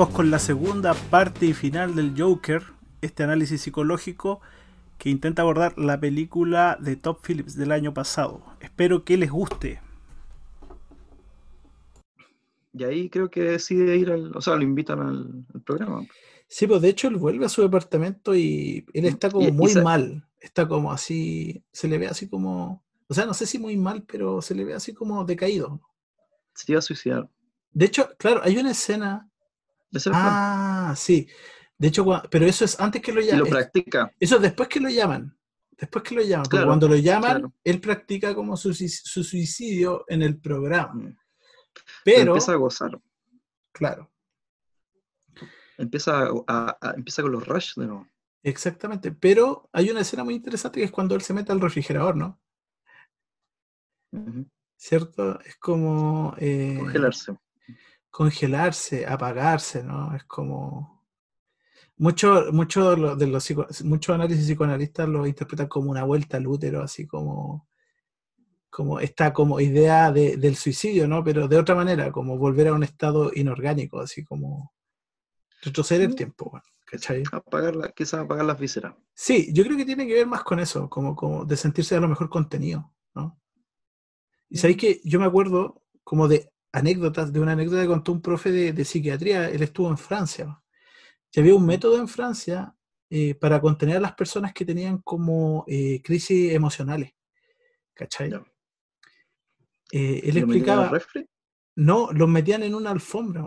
vamos con la segunda parte y final del Joker, este análisis psicológico que intenta abordar la película de Top Phillips del año pasado. Espero que les guste. Y ahí creo que decide ir al, o sea, lo invitan al, programa. Sí, pues de hecho él vuelve a su departamento y él está como muy mal, está como así, se le ve así como, o sea, no sé si muy mal, pero se le ve así como decaído. Se iba a suicidar. De hecho, claro, hay una escena. Ah, sí. De hecho, pero eso es antes que lo llamen. lo practica. Eso es después que lo llaman. Después que lo llaman. cuando lo llaman, él practica como su, suicidio en el programa. Mm. Pero, empieza a gozar. Claro. Empieza, a, empieza con los rush de nuevo. Exactamente. Pero hay una escena muy interesante que es cuando él se mete al refrigerador, ¿no? ¿Cierto? Es como. Eh, Congelarse congelarse, apagarse, ¿no? Es como... Mucho, mucho de los, muchos análisis psicoanalistas lo interpretan como una vuelta al útero, así como, como esta como idea del suicidio, ¿no? Pero de otra manera, como volver a un estado inorgánico, así como retroceder el tiempo, ¿cachai? Apagar quizás apagar las vísceras. Sí, yo creo que tiene que ver más con eso, como, como de sentirse a lo mejor contenido, ¿no? Y sabéis que yo me acuerdo como de anécdotas, de una anécdota que contó un profe de, psiquiatría, él estuvo en Francia, y había un método en Francia eh, para contener a las personas que tenían como eh, crisis emocionales. ¿Cachai? Eh, él explicaba... No, los metían en una alfombra,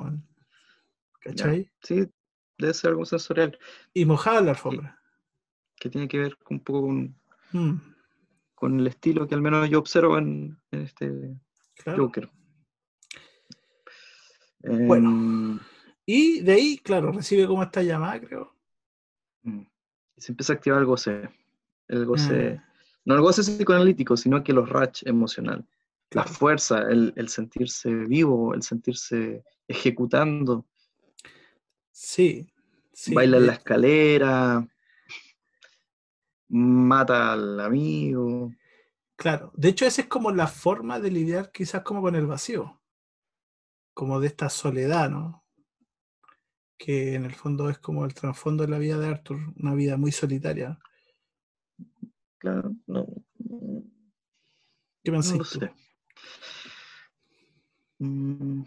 ¿cachai? Sí, debe ser algo sensorial. Y mojaban la alfombra. Que, tiene que ver un poco con, mm. con el estilo que al menos yo observo en, este Joker. Bueno. Em, y de ahí, claro, recibe como esta llamada, creo. Mm, se empieza a activar el goce. El goce. Mm. No el goce psicoanalítico, sino que los rach emocional. La fuerza, el, sentirse vivo, el sentirse ejecutando. Sí. Baila en la escalera. Mata al amigo. Claro. De hecho, esa es como la forma de lidiar quizás como con el vacío como de esta soledad, ¿no? Que en el fondo es como el trasfondo de la vida de Arthur, una vida muy solitaria. Claro, no. ¿Qué pensás no sé. Mm.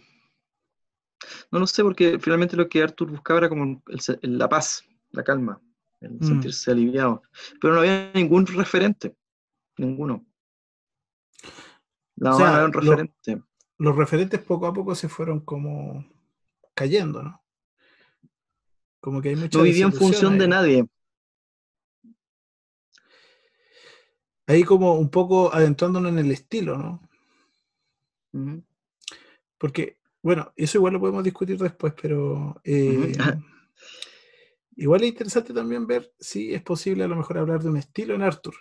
No lo sé, porque finalmente lo que Arthur buscaba era como la paz, la calma, el mm. sentirse aliviado. Pero no había ningún referente, ninguno. No, había un referente los referentes poco a poco se fueron como cayendo, ¿no? Como que hay mucha No vivía en función de nadie. Ahí como un poco adentrándonos en el estilo, ¿no? Porque, bueno, eso igual lo podemos discutir después, pero eh, igual es interesante también ver si es posible a lo mejor hablar de un estilo en Arthur.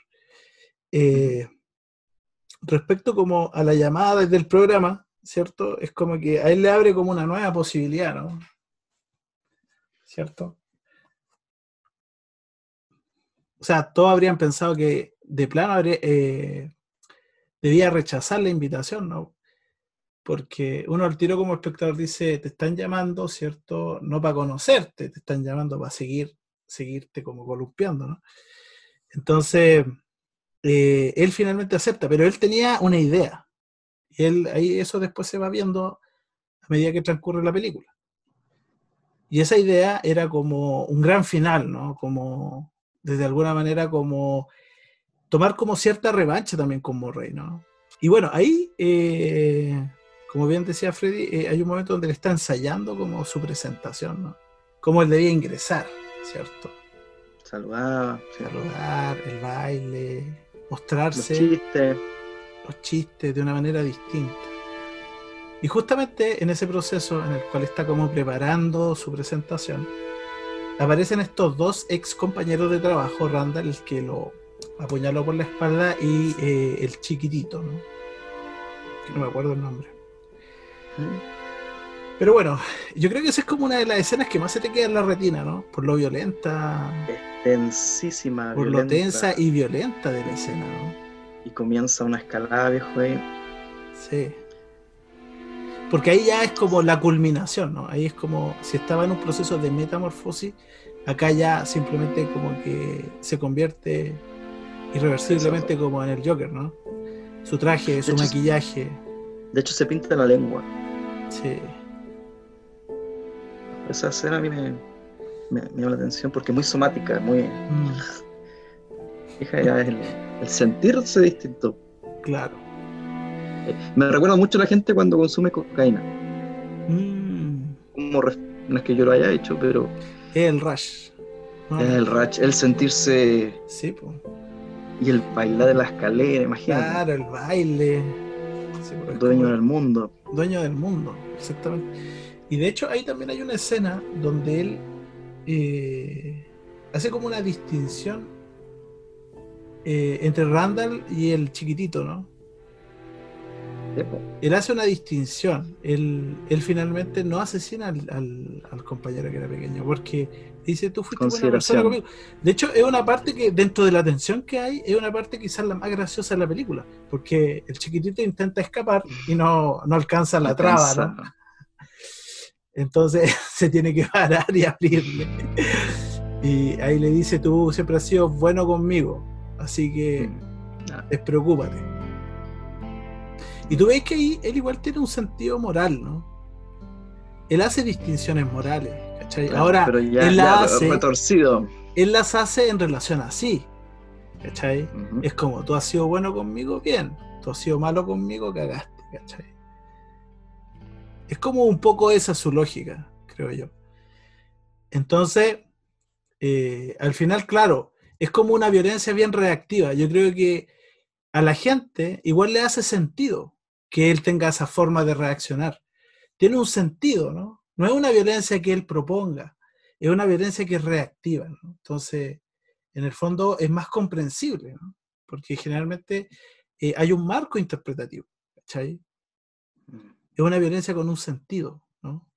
Eh, respecto como a la llamada desde el programa, ¿cierto? Es como que a él le abre como una nueva posibilidad, ¿no? ¿Cierto? O sea, todos habrían pensado que de plano eh, debía rechazar la invitación, ¿no? Porque uno al tiro como espectador dice, te están llamando, ¿cierto? No para conocerte, te están llamando para seguir, seguirte como columpiando, ¿no? Entonces, eh, él finalmente acepta, pero él tenía una idea, y él, ahí eso después se va viendo a medida que transcurre la película. Y esa idea era como un gran final, ¿no? Como, desde alguna manera, como tomar como cierta revancha también con Morrey, ¿no? Y bueno, ahí, eh, como bien decía Freddy, eh, hay un momento donde él está ensayando como su presentación, ¿no? Cómo él debía ingresar, ¿cierto? Saludar. Saludar, el baile, mostrarse. Los chistes los chistes de una manera distinta. Y justamente en ese proceso en el cual está como preparando su presentación, aparecen estos dos ex compañeros de trabajo, Randall, el que lo apuñaló por la espalda, y eh, el chiquitito, ¿no? Que no me acuerdo el nombre. Pero bueno, yo creo que esa es como una de las escenas que más se te queda en la retina, ¿no? Por lo violenta. Tensísima. Por lo tensa y violenta de la escena, ¿no? Y comienza una escalada, viejo, ahí. Sí. porque ahí ya es como la culminación, ¿no? Ahí es como si estaba en un proceso de metamorfosis, acá ya simplemente como que se convierte irreversiblemente como en el Joker, ¿no? Su traje, su maquillaje. De hecho, se pinta la lengua. Sí. Esa escena a mí me, llama la atención porque es muy somática, muy. Mm. Fija, ya el, el sentirse distinto. Claro. Me recuerda mucho a la gente cuando consume cocaína. Mm. Como, no es que yo lo haya hecho, pero. Es el rush. es el rush, el sentirse. Sí, pues. Y el bailar de la escalera, imagínate. Claro, el baile. dueño del mundo. Dueño del mundo, exactamente. Y de hecho, ahí también hay una escena donde él eh, hace como una distinción eh, entre Randall y el chiquitito, ¿no? Él hace una distinción. Él, finalmente no asesina al, compañero que era pequeño, porque dice, tú fuiste buena persona conmigo. De hecho, es una parte que, dentro de la tensión que hay, es una parte quizás la más graciosa de la película, porque el chiquitito intenta escapar y no, alcanza la traba, ¿no? Entonces se tiene que parar y abrirle. Y ahí le dice, tú siempre has sido bueno conmigo, así que mm. despreocúpate. Y tú ves que ahí él igual tiene un sentido moral, ¿no? Él hace distinciones morales, ¿cachai? Ahora, él, hace, él las hace en relación así, ¿cachai? Es como, tú has sido bueno conmigo, bien. Tú has sido malo conmigo, cagaste, ¿cachai? Es como un poco esa su lógica, creo yo. Entonces, eh, al final, claro, es como una violencia bien reactiva. Yo creo que a la gente igual le hace sentido que él tenga esa forma de reaccionar. Tiene un sentido, ¿no? No es una violencia que él proponga, es una violencia que es reactiva, ¿no? Entonces, en el fondo es más comprensible, ¿no? Porque generalmente eh, hay un marco interpretativo, ¿cachai? Es una violencia con un sentido, ¿no?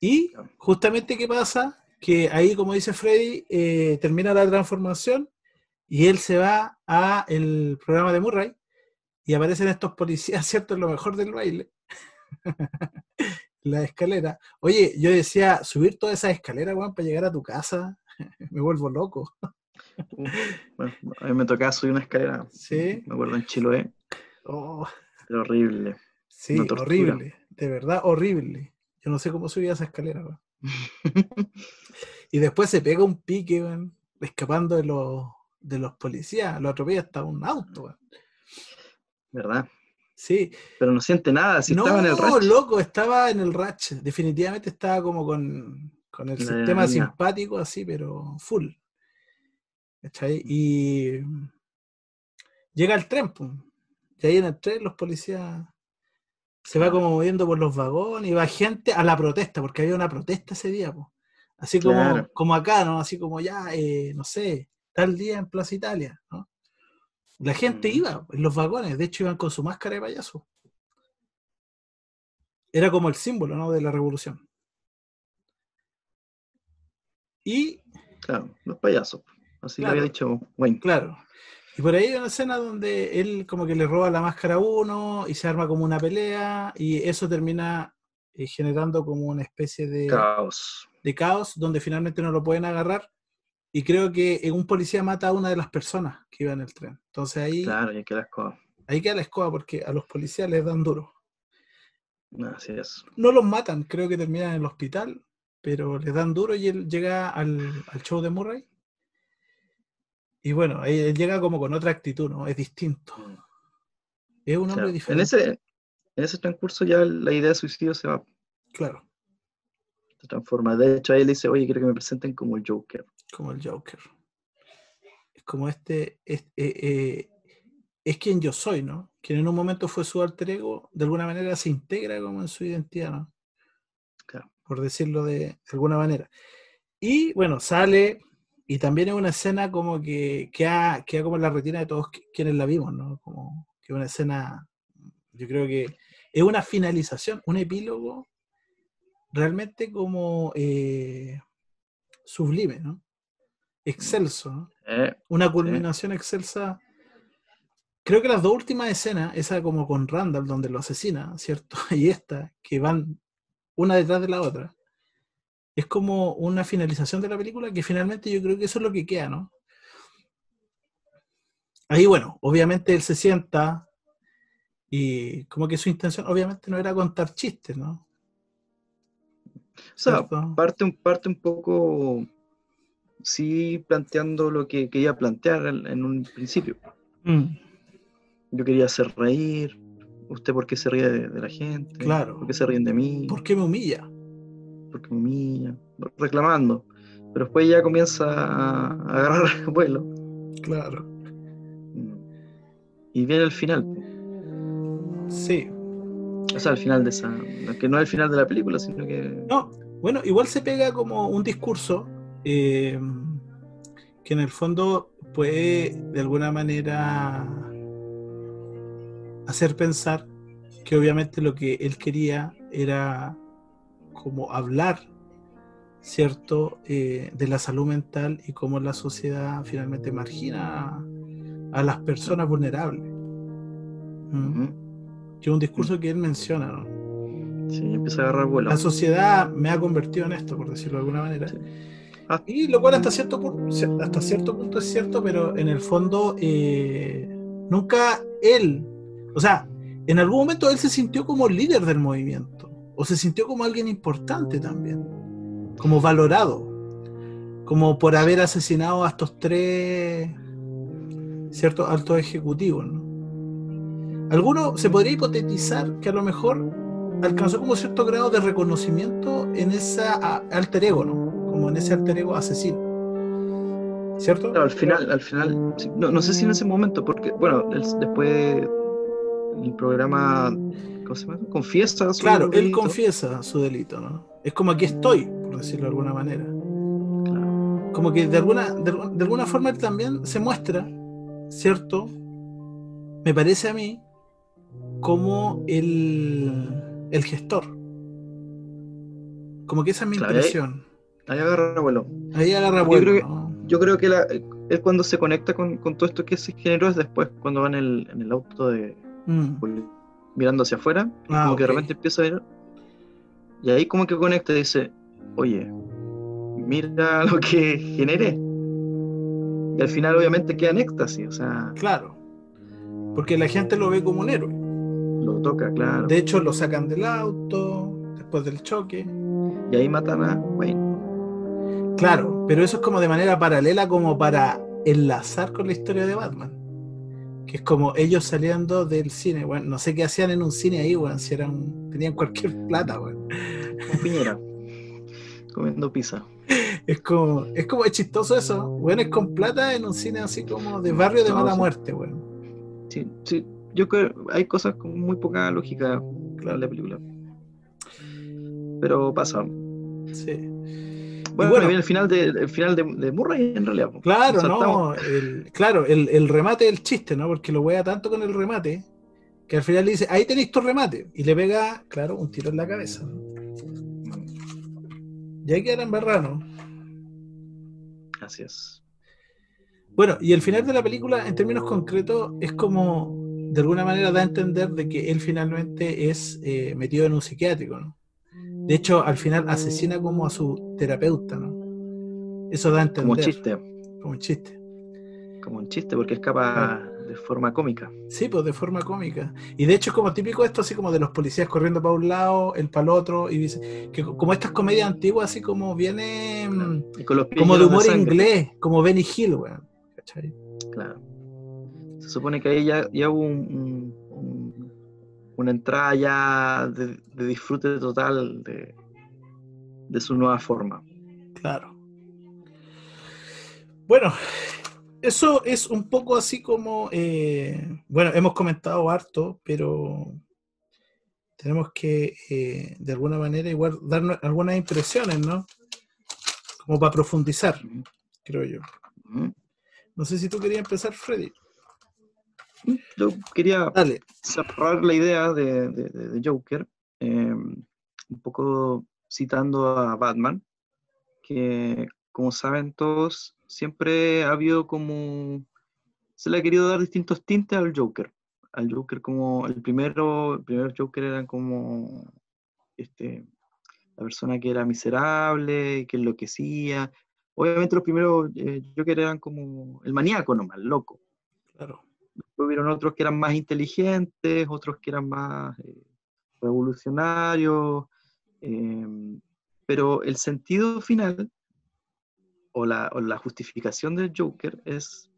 Y justamente, ¿qué pasa? Que ahí, como dice Freddy, eh, termina la transformación y él se va a el programa de Murray y aparecen estos policías, ¿cierto? En lo mejor del baile. la escalera. Oye, yo decía, subir toda esa escalera, Juan, para llegar a tu casa, me vuelvo loco. bueno, a mí me tocaba subir una escalera. Sí. Me acuerdo en Chiloé. Oh. horrible. Sí, horrible. De verdad, horrible. Yo no sé cómo subía esa escalera, y después se pega un pique, escapando de los, de los policías. Lo atropella hasta un auto, ¿verdad? Sí. Pero no siente nada, si estaba en el ratch. loco, estaba en el ratch. Definitivamente estaba como con, el sistema simpático así, pero full. ¿Cachai? Mm. Y llega el tren, y ahí en el tren los policías se va como moviendo por los vagones y va gente a la protesta, porque había una protesta ese día. Así como, como acá, ¿no? Así como ya, eh, no sé, tal día en Plaza Italia, ¿no? La gente mm. iba en los vagones, de hecho iban con su máscara de payaso. Era como el símbolo ¿no? de la revolución. Y. Claro, los payasos. Así lo había dicho Wayne. Claro. Y por ahí hay una escena donde él como que le roba la máscara a uno y se arma como una pelea y eso termina eh, generando como una especie de caos. De caos donde finalmente no lo pueden agarrar y creo que un policía mata a una de las personas que iba en el tren. Entonces ahí. Claro, y queda la escoba. Ahí queda la escoba porque a los policías les dan duro. Así es. No los matan, creo que terminan en el hospital, pero les dan duro y él llega al, show de Murray. Y bueno, él llega como con otra actitud, ¿no? Es distinto. Mm. Es un hombre diferente. En ese, en ese transcurso ya la idea de suicidio se va. Claro. Se transforma. De hecho, ahí le dice, oye, quiero que me presenten como el Joker como el Joker. Es como este, es, eh, eh, es quien yo soy, ¿no? Quien en un momento fue su alter ego, de alguna manera se integra como en su identidad, ¿no? Por decirlo de, alguna manera. Y bueno, sale y también es una escena como que queda, queda como en la retina de todos quienes la vimos, ¿no? Como que una escena, yo creo que es una finalización, un epílogo realmente como eh, sublime, ¿no? excelso, eh, una culminación excelsa creo que las dos últimas escenas, esa como con Randall, donde lo asesina, ¿cierto? Y esta, que van una detrás de la otra, es como una finalización de la película que finalmente yo creo que eso es lo que queda, ¿no? Ahí, bueno, obviamente él se sienta y como que su intención obviamente no era contar chistes, ¿no? O sea, parte, parte un poco, sí, planteando lo que quería plantear en, un principio. Mm. Yo quería hacer reír. ¿Usted por qué se ríe de, la gente? Claro. ¿Por qué se ríen de mí? ¿Por qué me humilla? ¿Por qué me humilla? Reclamando. Pero después ya comienza a agarrar vuelo. Claro. Y viene el final. Sí. O sea, el final de esa. Que no es el final de la película, sino que. No, bueno, igual se pega como un discurso eh, que en el fondo puede de alguna manera hacer pensar que obviamente lo que él quería era como hablar, ¿cierto?, eh, de la salud mental y cómo la sociedad finalmente margina a, las personas vulnerables. ¿Mm? Que es un discurso que él menciona, ¿no? Sí, empieza a agarrar vuelo. La sociedad me ha convertido en esto, por decirlo de alguna manera. Ah. Y lo cual hasta cierto, hasta cierto punto es cierto, pero en el fondo eh, nunca él, o sea, en algún momento él se sintió como líder del movimiento, o se sintió como alguien importante también, como valorado, como por haber asesinado a estos tres ciertos altos ejecutivos. ¿no? Alguno se podría hipotetizar que a lo mejor alcanzó como cierto grado de reconocimiento en esa alter ego, ¿no? Como en ese alter ego asesino. ¿Cierto? al final, al final, no, sé si en ese momento, porque, bueno, después el programa, ¿cómo se llama? Confiesa su Claro, él confiesa su delito, ¿no? Es como aquí estoy, por decirlo de alguna manera. Claro. Como que de alguna, de, de alguna forma él también se muestra, ¿cierto? Me parece a mí como el el gestor. Como que esa es mi impresión. Ahí, agarra vuelo. Ahí agarra vuelo. Yo creo que, es cuando se conecta con, todo esto que se generó es después, cuando va en el, en el auto de mm. Mirando hacia afuera, ah, como que de repente empieza a ver. Y ahí como que conecta y dice, oye, mira lo que generé. Y al final obviamente queda en éxtasis, o sea. Claro. Porque la gente lo ve como un héroe. Lo toca, claro. De hecho, lo sacan del auto después del choque. Y ahí matan a Wayne. Claro, pero eso es como de manera paralela, como para enlazar con la historia de Batman. Que es como ellos saliendo del cine. Bueno, no sé qué hacían en un cine ahí, bueno, si eran, tenían cualquier plata, bueno. Piñera. comiendo pizza. Es como, es como es chistoso eso. Bueno, es con plata en un cine así como de barrio de mala muerte, bueno. Sí, sí, yo creo hay cosas con muy poca lógica en la película. Pero pasa. Sí. Bueno, bueno el final de, el final de, Murray en realidad. Claro, no, el, claro, el, el, remate del chiste, ¿no? Porque lo wea tanto con el remate que al final le dice, ahí tenéis tu remate. Y le pega, claro, un tiro en la cabeza. Y ahí quedan barrano. Así es. Bueno, y el final de la película, en términos concretos, es como de alguna manera da a entender de que él finalmente es eh, metido en un psiquiátrico, ¿no? De hecho, al final asesina como a su terapeuta, ¿no? Eso da a entender. Como un chiste. Como un chiste. Como un chiste, porque escapa de forma cómica. Sí, pues de forma cómica. Y de hecho es como típico esto, así como de los policías corriendo para un lado, el para el otro, y dice, que como estas comedias antiguas, así como viene como de humor inglés, como Benny Hill, weón. ¿Cachai? Claro se supone que ahí ya, hubo una entrada ya de, disfrute total de, su nueva forma. Claro. Bueno, eso es un poco así como, eh, bueno, hemos comentado harto, pero tenemos que eh, de alguna manera igual dar algunas impresiones, ¿no? Como para profundizar, creo yo. No sé si tú querías empezar, Freddy. Yo quería cerrar la idea de, Joker, em, un poco citando a Batman, que como saben todos, siempre ha habido como se le ha querido dar distintos tintes al Joker. Al Joker como el primero, el primer Joker era como este, la persona que era miserable, que enloquecía. Obviamente los primeros eh, Joker eran como el maníaco nomás, el loco. Claro. Hubieron otros que eran más inteligentes, otros que eran más eh, revolucionarios. Em, pero el sentido final o la, o la justificación del Joker es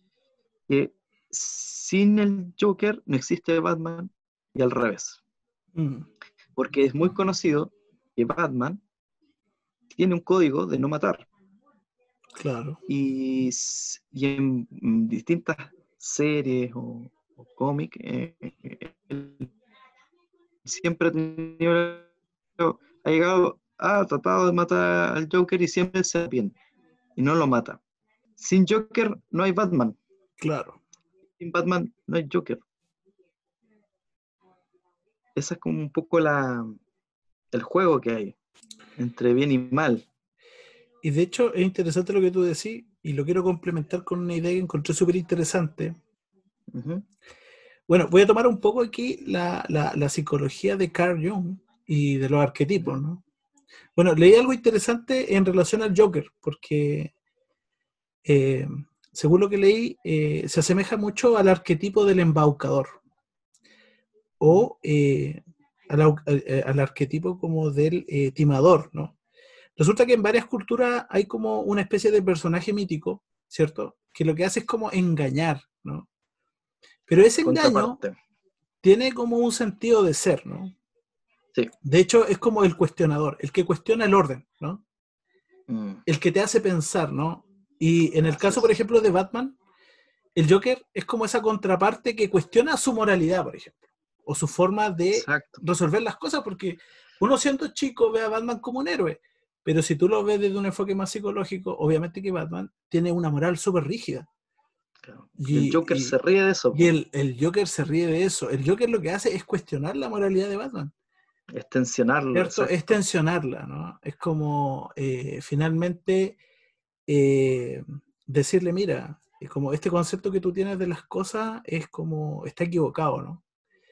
que sin el Joker no existe Batman y al revés. Mm, Porque es muy conocido que Batman tiene un código de no matar. claro. Y, y en distintas series o, o cómics, eh, eh, él siempre ha tenido, ha llegado, ha tratado de matar al Joker y siempre se arrepiente y no lo mata. Sin Joker no hay Batman. Claro. Sin Batman no hay Joker. Esa es como un poco la, el juego que hay entre bien y mal. Y de hecho es interesante lo que tú decís y lo quiero complementar con una idea que encontré súper interesante. Bueno, voy a tomar un poco aquí la, la- la psicología de Carl Jung y de los arquetipos, ¿no? Bueno, leí algo interesante en relación al Joker, porque eh, según lo que leí, eh, se asemeja mucho al arquetipo del embaucador o eh, al, al- arquetipo como del timador, ¿no? Resulta que en varias culturas hay como una especie de personaje mítico, ¿cierto? Que lo que hace es como engañar, ¿no? Pero ese engaño tiene como un sentido de ser, ¿no? Sí. De hecho, es como el cuestionador, el que cuestiona el orden, ¿no? Mm, El que te hace pensar, ¿no? Y en el caso, por ejemplo, de Batman, el Joker es como esa contraparte que cuestiona su moralidad, por ejemplo, o su forma de Exacto. resolver las cosas, porque uno siendo chico ve a Batman como un héroe, pero si tú lo ves desde un enfoque más psicológico, obviamente que Batman tiene una moral súper rígida. claro. Y- Y el Joker y- se ríe de eso. Y el, el Joker se ríe de eso. El Joker lo que hace es cuestionar la moralidad de Batman. Es exacto. Es tensionarla, ¿no? Es como eh, finalmente eh, decirle, mira, es como este concepto que tú tienes de las cosas es como, está equivocado, ¿no?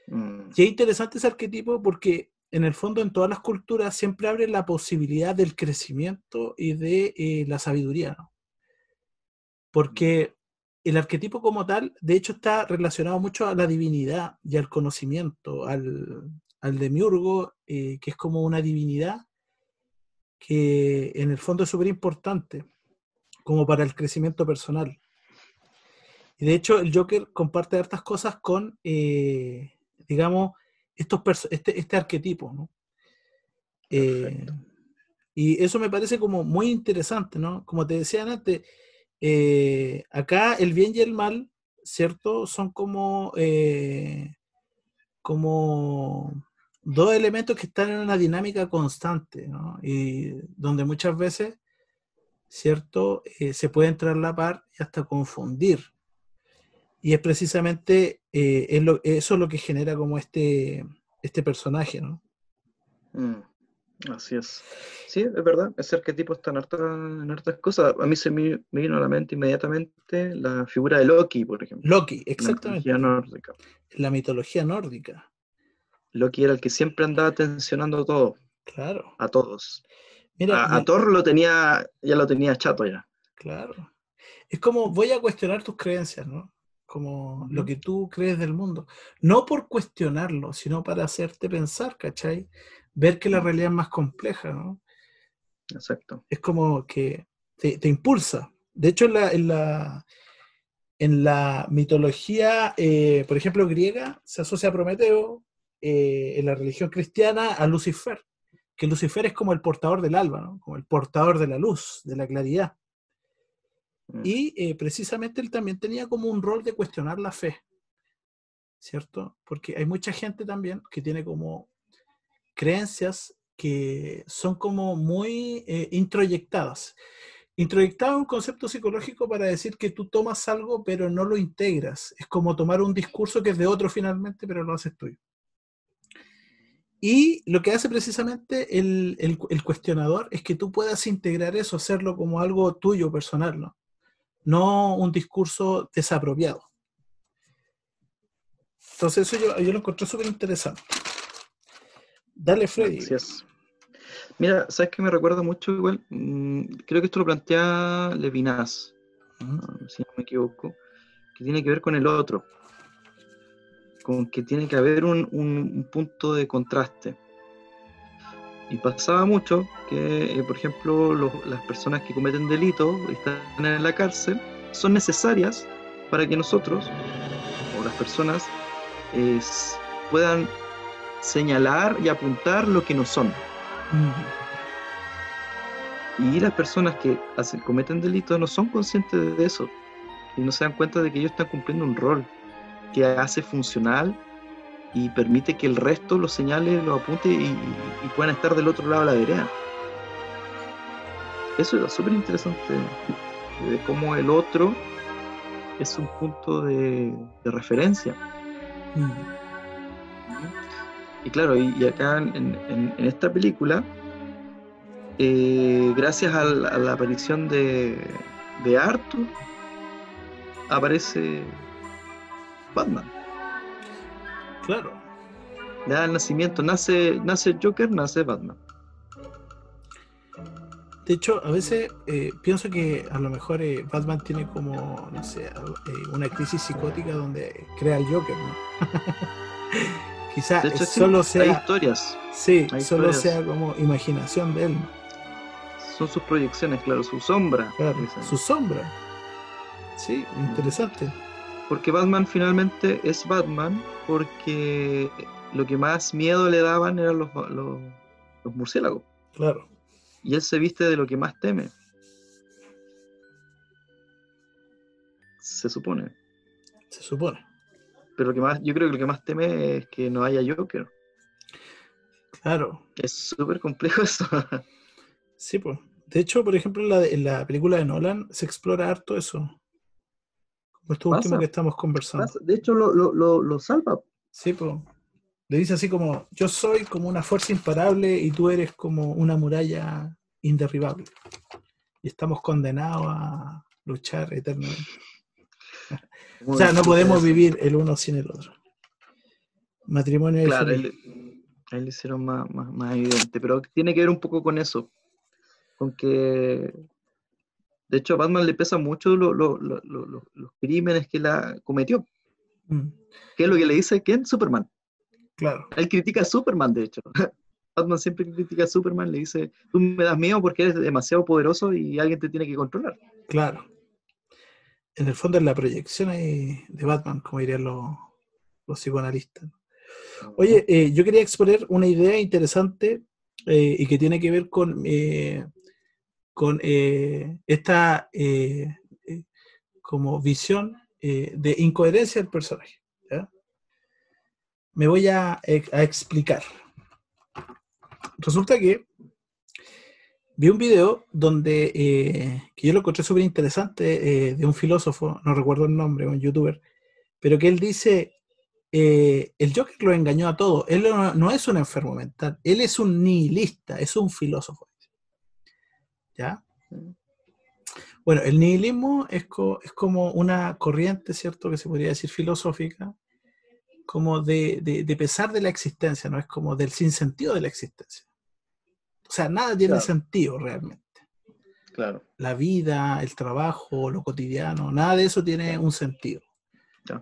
Mm, Y es interesante ese arquetipo porque en el fondo en todas las culturas siempre abre la posibilidad del crecimiento y de eh, la sabiduría, ¿no? Porque el arquetipo como tal, de hecho, está relacionado mucho a la divinidad y al conocimiento, al, al demiurgo, eh, que es como una divinidad que en el fondo es súper importante, como para el crecimiento personal. Y de hecho, el Joker comparte hartas cosas con, eh, digamos, estos este, este arquetipo, ¿no? Eh, y eso me parece como muy interesante, ¿no? Como te decía antes, eh, acá el bien y el mal, ¿cierto? Son como, eh, como dos elementos que están en una dinámica constante, ¿no? Y donde muchas veces, ¿cierto? Se puede entrar la par y hasta confundir. Y es precisamente eh, es lo- eso lo que genera como este, este personaje, ¿no? Mm, Así es. Sí, es verdad. Ese arquetipo está en hartas, en hartas cosas. A mí se me, me vino a la mente inmediatamente la figura de Loki, por ejemplo. Loki, en la exactamente. mitología nórdica. La mitología nórdica, Loki era el que siempre andaba tensionando todo, claro. a todos. Mira, A, Thor lo tenía, ya lo tenía chato ya. Claro. Es como voy a cuestionar tus creencias, ¿no? Como lo que tú crees del mundo. No por cuestionarlo, sino para hacerte pensar, ¿cachai? Ver que la realidad es más compleja, ¿no? Exacto. Es como que te, te impulsa. De hecho, en la, en la, en la mitología, eh, por ejemplo, griega, se asocia a Prometeo, eh, en la religión cristiana a Lucifer, que Lucifer es como el portador del alba, ¿no? Como el portador de la luz, de la claridad. Mm, Y eh, precisamente él también tenía como un rol de cuestionar la fe, ¿cierto? Porque hay mucha gente también que tiene como creencias que son como muy eh, introyectadas. Introyectado un concepto psicológico para decir que tú tomas algo pero no lo integras. Es como tomar un discurso que es de otro finalmente, pero lo haces tuyo. Y lo que hace precisamente el, el- el cuestionador es que tú puedas integrar eso, hacerlo como algo tuyo personal, ¿no? No un discurso desapropiado. Entonces eso yo, yo lo encontré súper interesante. Dale, Freddy. Gracias. Mira, ¿sabes qué me recuerda mucho igual? Mm, creo que esto lo plantea Levinas, Ujú. si no me equivoco, que tiene que ver con el otro, con que tiene que haber un, un- un punto de contraste. Y pasaba mucho que, eh, por ejemplo, los- las personas que cometen delitos y están en la cárcel son necesarias para que nosotros, o las personas, eh, puedan señalar y apuntar lo que no son. Y las personas que hacen, cometen delitos no son conscientes de eso y no se dan cuenta de que ellos están cumpliendo un rol que hace funcional y permite que el resto lo señale, lo apunte y, puedan estar del otro lado de la vereda. Eso era súper interesante, de cómo el otro es un punto de, de referencia. Ujú. Y claro, y, y acá en, en- en esta película, eh, gracias al- a la aparición de, de Arthur, aparece Batman. Claro. Le da el nacimiento, nace, nace Joker, nace Batman. De hecho, a veces eh, pienso que a lo mejor eh, Batman tiene como, no sé, eh, una crisis psicótica donde crea el Joker, ¿no? Quizá De hecho, sí, solo hay sea, historias, sí, hay solo historias. sea como imaginación de él, ¿no? son sus proyecciones, claro, su sombra. Claro, su sombra. Sí, interesante. Porque Batman finalmente es Batman porque lo que más miedo le daban eran los, los, los murciélagos. Claro. Y él se viste de lo que más teme. Se supone. Se supone. Pero lo que más, yo creo que lo que más teme es que no haya Joker. Claro. Es súper complejo eso. Sí, pues. De hecho, por ejemplo, en la, en la película de Nolan se explora harto eso. Como esto último Pasa. que estamos conversando. De hecho, lo, lo, lo, lo salva. Sí, pues. Le dice así como, yo soy como una fuerza imparable y tú eres como una muralla inderribable. Y estamos condenados a luchar eternamente. O sea, no podemos vivir el uno sin el otro. Matrimonio Claro, diferente. él, a él le hicieron más, más, más evidente, pero tiene que ver un poco con eso, con que, de hecho, a Batman le pesa mucho lo- lo- lo- lo- lo- los crímenes que la cometió, Mm, que es lo que le dice quién, Superman. claro, Él critica a Superman, de hecho. Batman siempre critica a Superman, le dice, tú me das miedo porque eres demasiado poderoso y alguien te tiene que controlar. claro. En el fondo es la proyección ahí de Batman, como dirían los, los psicoanalistas. Oye, eh, yo quería exponer una idea interesante eh, y que tiene que ver con, eh, con eh, esta eh, eh, como visión de incoherencia del personaje. Me voy a, ex- a explicar. Resulta que vi un video donde, que yo lo encontré súper interesante, de un filósofo, no recuerdo el nombre, un youtuber, pero que él dice, el Joker lo engañó a todos. Él no, no es un enfermo mental, él es un nihilista, es un filósofo. ¿Ya? Bueno, el nihilismo es, co- es como una corriente, ¿cierto? Que se podría decir filosófica, como de, de- de pesar de la existencia, ¿no? Es como del sinsentido de la existencia. O sea, nada tiene Claro. sentido realmente. Claro. La vida, el trabajo, lo cotidiano, nada de eso tiene un sentido.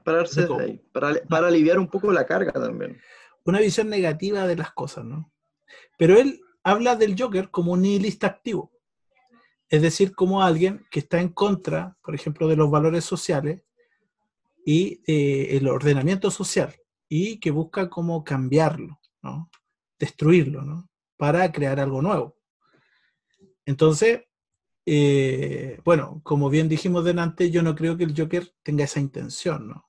Pararse De ahí, para, para aliviar un poco la carga también. una visión negativa de las cosas, ¿no? Pero él habla del Joker como un nihilista activo. Es decir, como alguien que está en contra, por ejemplo, de los valores sociales y eh, el ordenamiento social y que busca como cambiarlo, ¿no? Destruirlo, ¿no? Para crear algo nuevo. Entonces, eh, bueno, como bien dijimos delante, yo no creo que el Joker tenga esa intención, ¿no?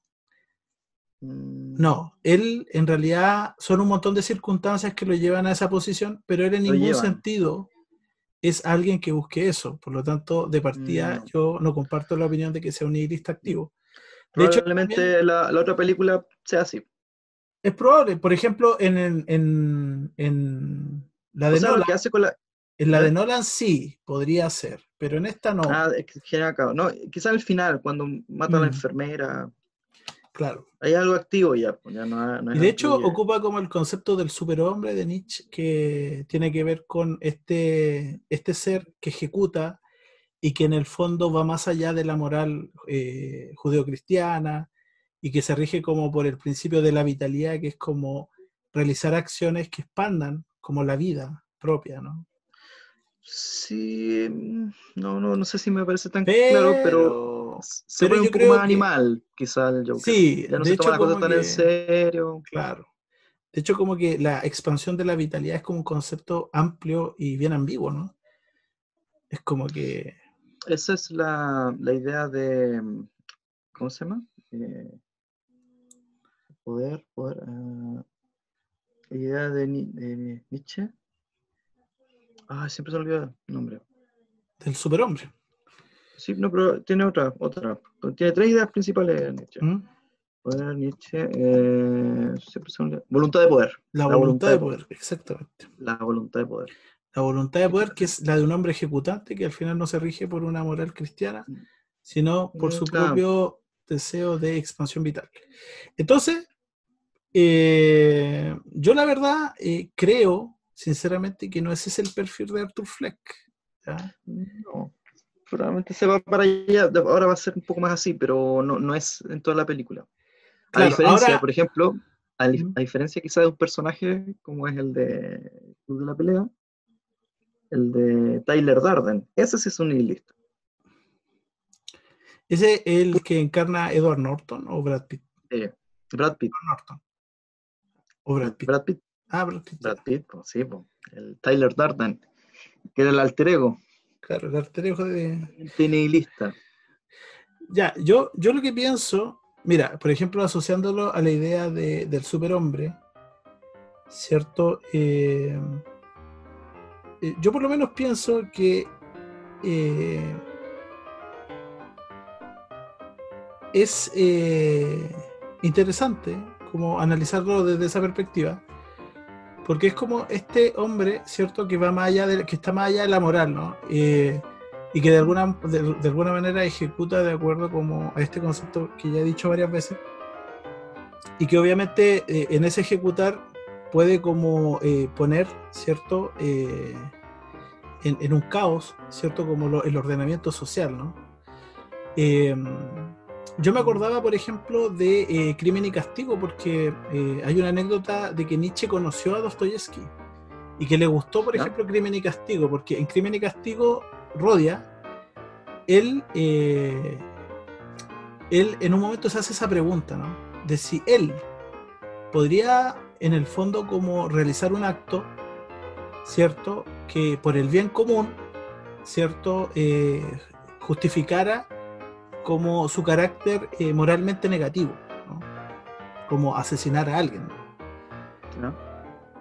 Mm, No, él en realidad son un montón de circunstancias que lo llevan a esa posición, pero él en Lo ningún llevan. sentido es alguien que busque eso. Por lo tanto, de partida, No. yo no comparto la opinión de que sea un nihilista activo. De hecho, Probablemente también la, la otra película sea así. es probable. Por ejemplo, en, en, en- en la O de sea, lo Nolan, que hace con la. en la de Nolan sí podría ser, pero en esta no. Ah, es que. No, quizá al final, cuando mata a la Mm. enfermera. Claro. Hay algo activo ya. Ya no, no y de hecho ocupa como el concepto del superhombre de Nietzsche que tiene que ver con este, este ser que ejecuta y que en el fondo va más allá de la moral eh, judeocristiana y que se rige como por el principio de la vitalidad, que es como realizar acciones que expandan como la vida propia, ¿no? Sí, mm, no, no, no sé si me parece tan claro, pero se ve un poco más animal, quizá el Joker. Sí, ya no se toma la cosa tan en serio. Claro. De hecho, como que la expansión de la vitalidad es como un concepto amplio y bien ambiguo, ¿no? Es como que. Esa es la, la idea de. ¿Cómo se llama? Eh, poder, poder. Uh, idea de, de Nietzsche Ah, siempre se me olvida el nombre. Del superhombre. Sí, no, pero tiene otra, otra. Tiene tres ideas principales Nietzsche. ¿Mm? Poder, Nietzsche, eh, siempre se me Voluntad de poder. La, voluntad, de poder, exactamente. La voluntad de poder. La voluntad de poder, que es la de un hombre ejecutante, que al final no se rige por una moral cristiana, mm. sino por su propio deseo de expansión vital. Entonces, eh, yo la verdad eh, creo sinceramente que no ese es el perfil de Arthur Fleck. No, probablemente se va para allá, ahora va a ser un poco más así, pero no, no es en toda la película. a diferencia, por ejemplo, a, diferencia quizá de un personaje como es el de Club de la Pelea, el de Tyler Darden, ese sí es un nihilista. ¿Ese es el que encarna Edward Norton o Brad Pitt? Brad Pitt. Norton. O Brad Pitt. Brad Pitt. Ah, Brad Pitt. Brad Pitt, sí, el Tyler Darden, que era el alter ego. Claro, el alter ego de. lista. Ya, yo, yo lo que pienso, mira, por ejemplo, asociándolo a la idea de, del superhombre, ¿cierto? Eh, eh, yo por lo menos pienso que eh, es interesante como analizarlo desde esa perspectiva, porque es como este hombre, ¿cierto? Que va más allá que está más allá de la moral, ¿no? Eh, y que de alguna, de, alguna manera ejecuta de acuerdo como a este concepto que ya he dicho varias veces. Y que obviamente eh, en ese ejecutar puede como eh, poner, ¿cierto? En, en, un caos, ¿cierto? Como el ordenamiento social, ¿no? Yo me acordaba, por ejemplo, de eh, Crimen y Castigo, porque eh, hay una anécdota de que Nietzsche conoció a Dostoyevsky y que le gustó, por ejemplo, Crimen y Castigo, porque en Crimen y Castigo, Rodia, él, eh, él en un momento se hace esa pregunta, ¿no? De si él podría, en el fondo, como realizar un acto, ¿cierto? Que por el bien común, ¿cierto? justificara como su carácter eh, moralmente negativo, como asesinar a alguien.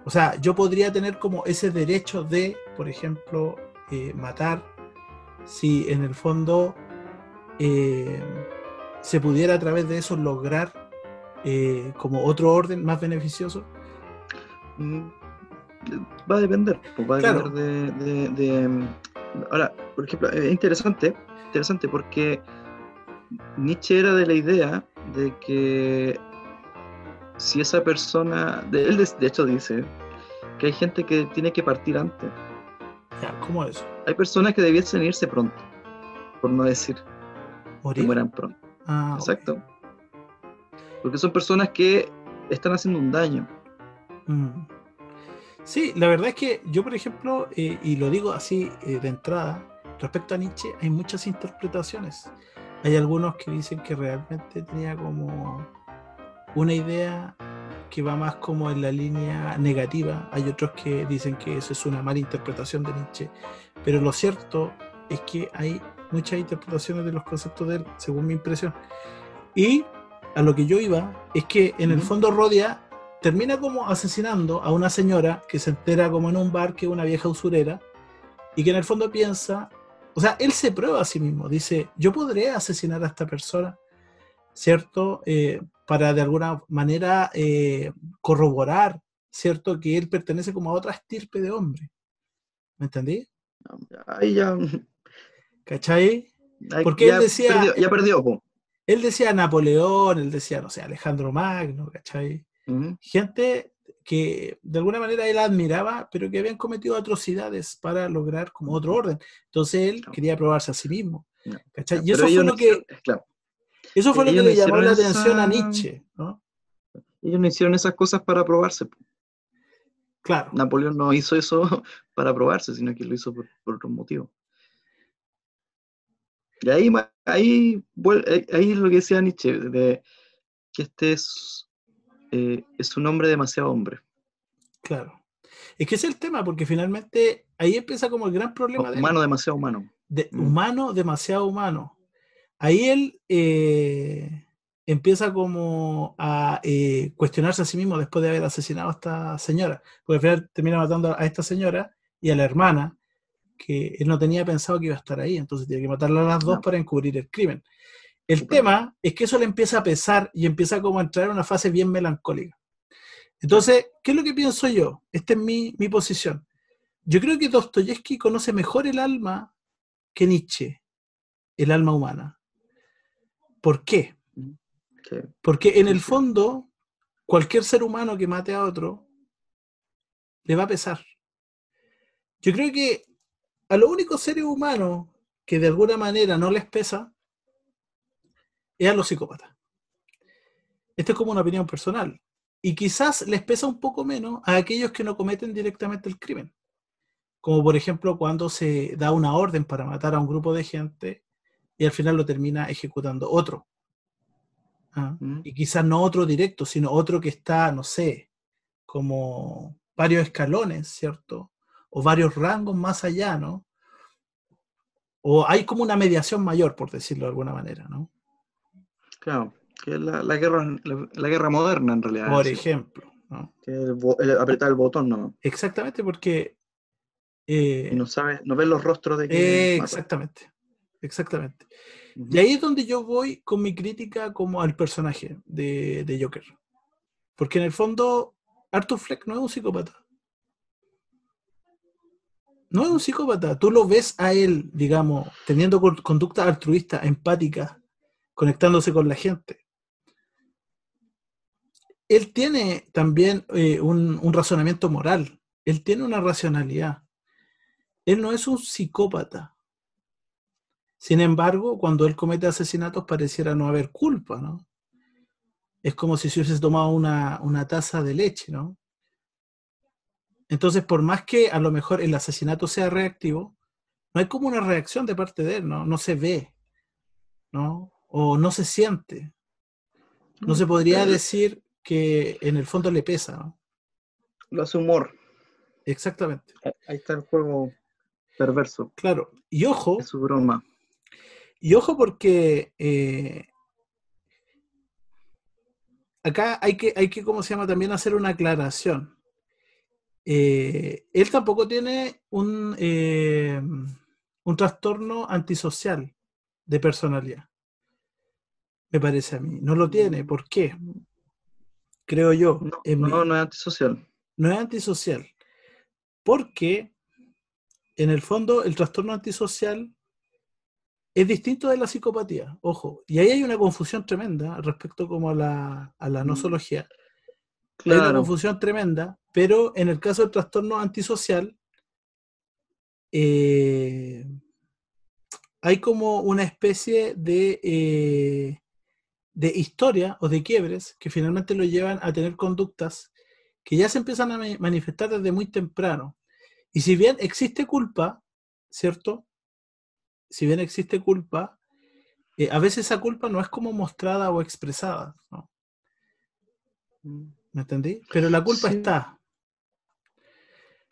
O sea, yo podría tener como ese derecho de, por ejemplo, eh, matar si en el fondo eh, se pudiera a través de eso lograr como otro orden más beneficioso. Mm, va a depender, pues, va a depender de, de, Ahora, por ejemplo, es interesante, interesante porque Nietzsche era de la idea de que si esa persona, de, él de, hecho dice que hay gente que tiene que partir antes. ¿Cómo es? Hay personas que debiesen irse pronto, por no decir ¿Morir? que mueran pronto. Ah, Exacto. Porque son personas que están haciendo un daño. Mm. Sí, la verdad es que yo, por ejemplo, eh, y lo digo así eh, de entrada, respecto a Nietzsche, hay muchas interpretaciones. Hay algunos que dicen que realmente tenía como una idea que va más como en la línea negativa. Hay otros que dicen que eso es una mala interpretación de Nietzsche. Pero lo cierto es que hay muchas interpretaciones de los conceptos de él, según mi impresión. Y a lo que yo iba es que en el fondo Rodia termina como asesinando a una señora que se entera como en un bar que es una vieja usurera y que en el fondo piensa o sea, él se prueba a sí mismo, dice, yo podré asesinar a esta persona, ¿cierto? Eh, para de alguna manera eh, corroborar, ¿cierto? Que él pertenece como a otra estirpe de hombre. ¿Me entendí? Ahí ya. ¿Cachai? Porque él decía. ya perdió, Él decía Napoleón, él decía, no sé, Alejandro Magno, ¿cachai? Gente que de alguna manera él admiraba, pero que habían cometido atrocidades para lograr como otro orden. Entonces él quería probarse a sí mismo. ¿cachai? y eso fue lo que, eso fue lo que le llamó la atención a Nietzsche. ¿no? Ellos no hicieron esas cosas para probarse. Claro. Napoleón no hizo eso para probarse, sino que lo hizo por, por otro motivo. Y ahí, ahí, ahí es lo que decía Nietzsche, de que este es, eh, es un hombre demasiado hombre. Claro. Es que es el tema, porque finalmente ahí empieza como el gran problema. Humano demasiado humano. De, mm. Humano demasiado humano. Ahí él eh, empieza como a eh, cuestionarse a sí mismo después de haber asesinado a esta señora. Porque al final termina matando a esta señora y a la hermana, que él no tenía pensado que iba a estar ahí, entonces tiene que matarla a las dos para encubrir el crimen. El tema es que eso le empieza a pesar y empieza como a entrar en una fase bien melancólica. Entonces, ¿qué es lo que pienso yo? Esta es mi, mi posición. Yo creo que Dostoyevsky conoce mejor el alma que Nietzsche, el alma humana. ¿Por qué? Porque en el fondo, cualquier ser humano que mate a otro, le va a pesar. Yo creo que a los únicos seres humanos que de alguna manera no les pesa es a los psicópatas. Esto es como una opinión personal. Y quizás les pesa un poco menos a aquellos que no cometen directamente el crimen. Como por ejemplo cuando se da una orden para matar a un grupo de gente y al final lo termina ejecutando otro. ¿Ah? Mm. Y quizás no otro directo, sino otro que está, no sé, como varios escalones, ¿cierto? o varios rangos más allá, ¿no? O hay como una mediación mayor, por decirlo de alguna manera, ¿no? Claro, que es la, guerra, la, guerra moderna en realidad. Por ejemplo, ¿no? Que el, apretar el botón, ¿no? Exactamente, porque... Eh, y no sabes, no ves los rostros de que exactamente, exactamente. Y ahí es donde yo voy con mi crítica como al personaje de, de Joker. Porque en el fondo, Arthur Fleck no es un psicópata no es un psicópata. Tú lo ves a él, digamos, teniendo conducta altruista, empática, conectándose con la gente. Él tiene también eh, un, razonamiento moral. Él tiene una racionalidad. Él no es un psicópata. Sin embargo, cuando él comete asesinatos pareciera no haber culpa, ¿no? Es como si se hubiese tomado una, una taza de leche, ¿no? Entonces, por más que a lo mejor el asesinato sea reactivo, no hay como una reacción de parte de él, ¿no? No se ve, ¿no? O no se siente. No se podría decir que en el fondo le pesa, ¿no? Lo hace humor. Exactamente. Ahí está el juego perverso. Claro. Y ojo. Es su broma. Y ojo porque eh, acá hay que, hay que, ¿cómo se llama? También hacer una aclaración. Eh, él tampoco tiene un, eh, un trastorno antisocial de personalidad. Me parece a mí. No lo tiene. ¿Por qué? Creo yo. No, no, es antisocial. No es antisocial. Porque, en el fondo, el trastorno antisocial es distinto de la psicopatía. Ojo. Y ahí hay una confusión tremenda respecto como a la, a la mm. nosología. Hay una confusión tremenda, pero en el caso del trastorno antisocial, eh, hay como una especie de, eh, de historia o de quiebres que finalmente lo llevan a tener conductas que ya se empiezan a manifestar desde muy temprano. Y si bien existe culpa, ¿cierto? Si bien existe culpa, eh, a veces esa culpa no es como mostrada o expresada, ¿no? Mm. ¿Me entendí? Pero la culpa está.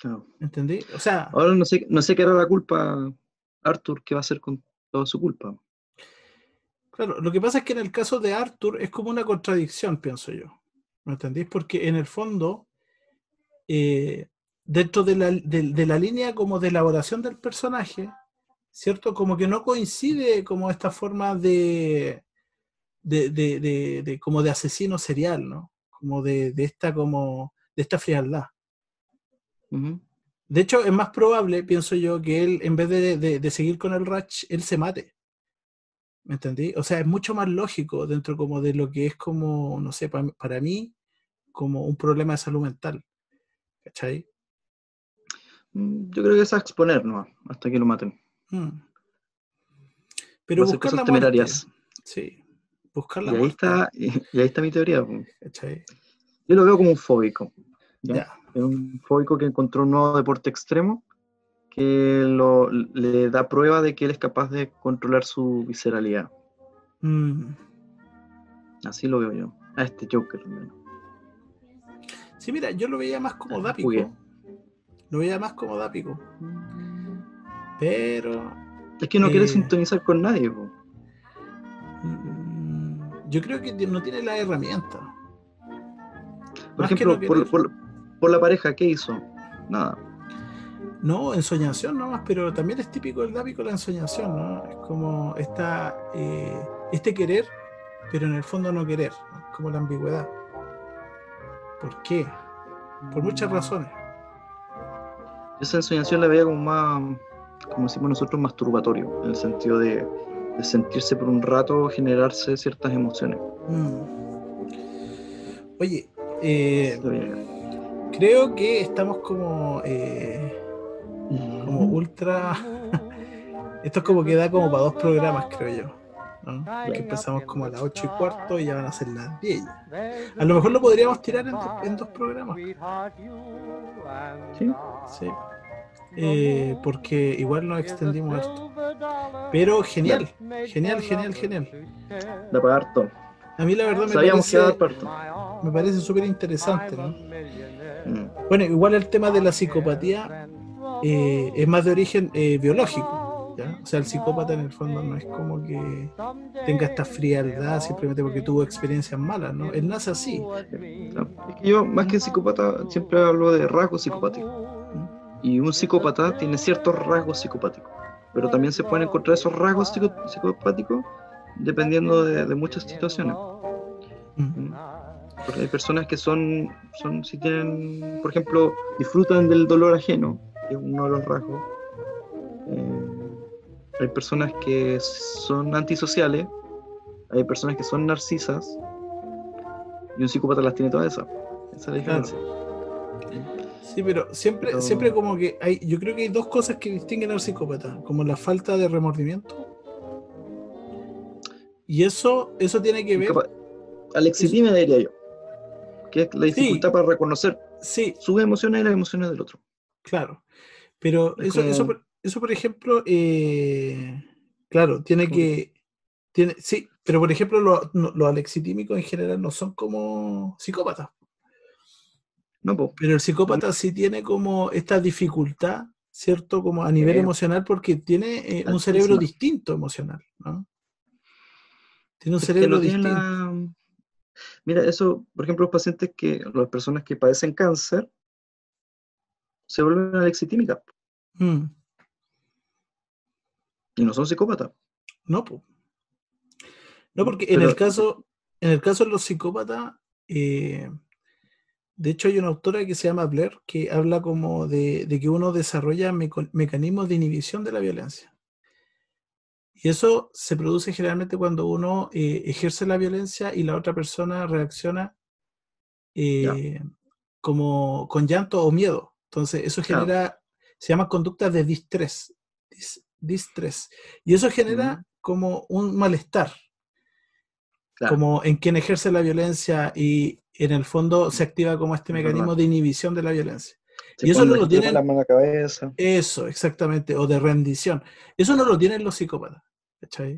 ¿Me entendí? O sea. Ahora no sé, no sé qué era la culpa, Arthur, qué va a hacer con toda su culpa. Claro, lo que pasa es que en el caso de Arthur es como una contradicción, pienso yo. ¿Me entendís? Porque en el fondo, eh, dentro de la, de la, línea como de elaboración del personaje, ¿cierto? Como que no coincide como esta forma de, de, de como de asesino serial, ¿no? como de, esta como de esta frialdad. De hecho, es más probable, pienso yo, que él, en vez de, seguir con el Ratch, él se mate. ¿Me entendí? O sea, es mucho más lógico dentro como de lo que es como, no sé, para mí, como un problema de salud mental. ¿Cachai? Mm, yo creo que es a exponer, ¿no? Hasta que lo maten. Mm. Pero buscar la temerarias. Sí. Buscar la y ahí está y, ahí está mi teoría. ¿Cachai? Yo lo veo como un fóbico. ¿ya? Es un fóbico que encontró un nuevo deporte extremo que lo, le da prueba de que él es capaz de controlar su visceralidad. Mm. Así lo veo yo. A este Joker. Sí, mira, yo lo veía más como Dápico. Lo veía más como Dápico. Pero. Es que no quiere eh, sintonizar con nadie. Mm, yo creo que no tiene la herramienta. Por ejemplo, por, la pareja, ¿qué hizo? Nada. No, ensoñación nomás, pero también es típico del Dápico la ensoñación, ¿no? Es como esta, eh, este querer, pero en el fondo no querer, como la ambigüedad. ¿Por qué? Por muchas razones. Esa ensoñación la veía como más, como decimos nosotros, masturbatorio, en el sentido de, sentirse por un rato, generarse ciertas emociones. Mm. Oye, eh, creo que estamos como eh, como ultra. Esto es como que da como para dos programas, creo yo. ¿no? Porque empezamos como a las 8 y cuarto y ya van a ser las 10. A lo mejor lo podríamos tirar en, dos programas. Sí. Sí. Eh, porque igual nos extendimos esto. Pero genial, genial, genial, genial. Da para harto. A mí la verdad me parece, me parece súper interesante. ¿no? Mm. Bueno, igual el tema de la psicopatía eh, es más de origen eh, biológico. O sea, el psicópata en el fondo no es como que tenga esta frialdad simplemente porque tuvo experiencias malas, ¿no? Él nace así. yo, más que psicópata, siempre hablo de rasgos psicopáticos. Y un psicópata tiene ciertos rasgos psicopáticos, pero también se pueden encontrar esos rasgos psicopáticos dependiendo de, muchas situaciones. Porque hay personas que son, son, si tienen, por ejemplo, disfrutan del dolor ajeno, es uno de los rasgos. Eh, hay personas que son antisociales, hay personas que son narcisas, y un psicópata las tiene todas esas. Esa es la diferencia. Sí, pero siempre, siempre como que hay, yo creo que hay dos cosas que distinguen al psicópata, como la falta de remordimiento. Y eso, eso tiene que ver. Alexitime diría yo. Que es la dificultad para reconocer sí. sus emociones y las emociones del otro. Claro. Pero eso, eso, eso, por ejemplo, eh, claro, tiene que. Tiene, sí, pero por ejemplo, los, alexitímicos en general no son como psicópatas. No, Pero el psicópata sí tiene como esta dificultad, ¿cierto? Como a nivel emocional, porque tiene eh, un cerebro distinto emocional, ¿no? Tiene un cerebro distinto. Mira, eso, por ejemplo, los pacientes que, las personas que padecen cáncer, se vuelven alexitímicas. Mm. Y no son psicópatas. No, pues. No, porque en el caso, en el caso de los psicópatas, eh, de hecho hay una autora que se llama Blair que habla como de, que uno desarrolla mecanismos de inhibición de la violencia. Y eso se produce generalmente cuando uno eh, ejerce la violencia y la otra persona reacciona eh, como con llanto o miedo. Entonces, eso genera, se llama conducta de distrés, distrés. Y eso genera como un malestar, como en quien ejerce la violencia y en el fondo se activa como este mecanismo de inhibición de la violencia. y eso no lo tienen. La cabeza. Eso, exactamente, o de rendición. Eso no lo tienen los psicópatas.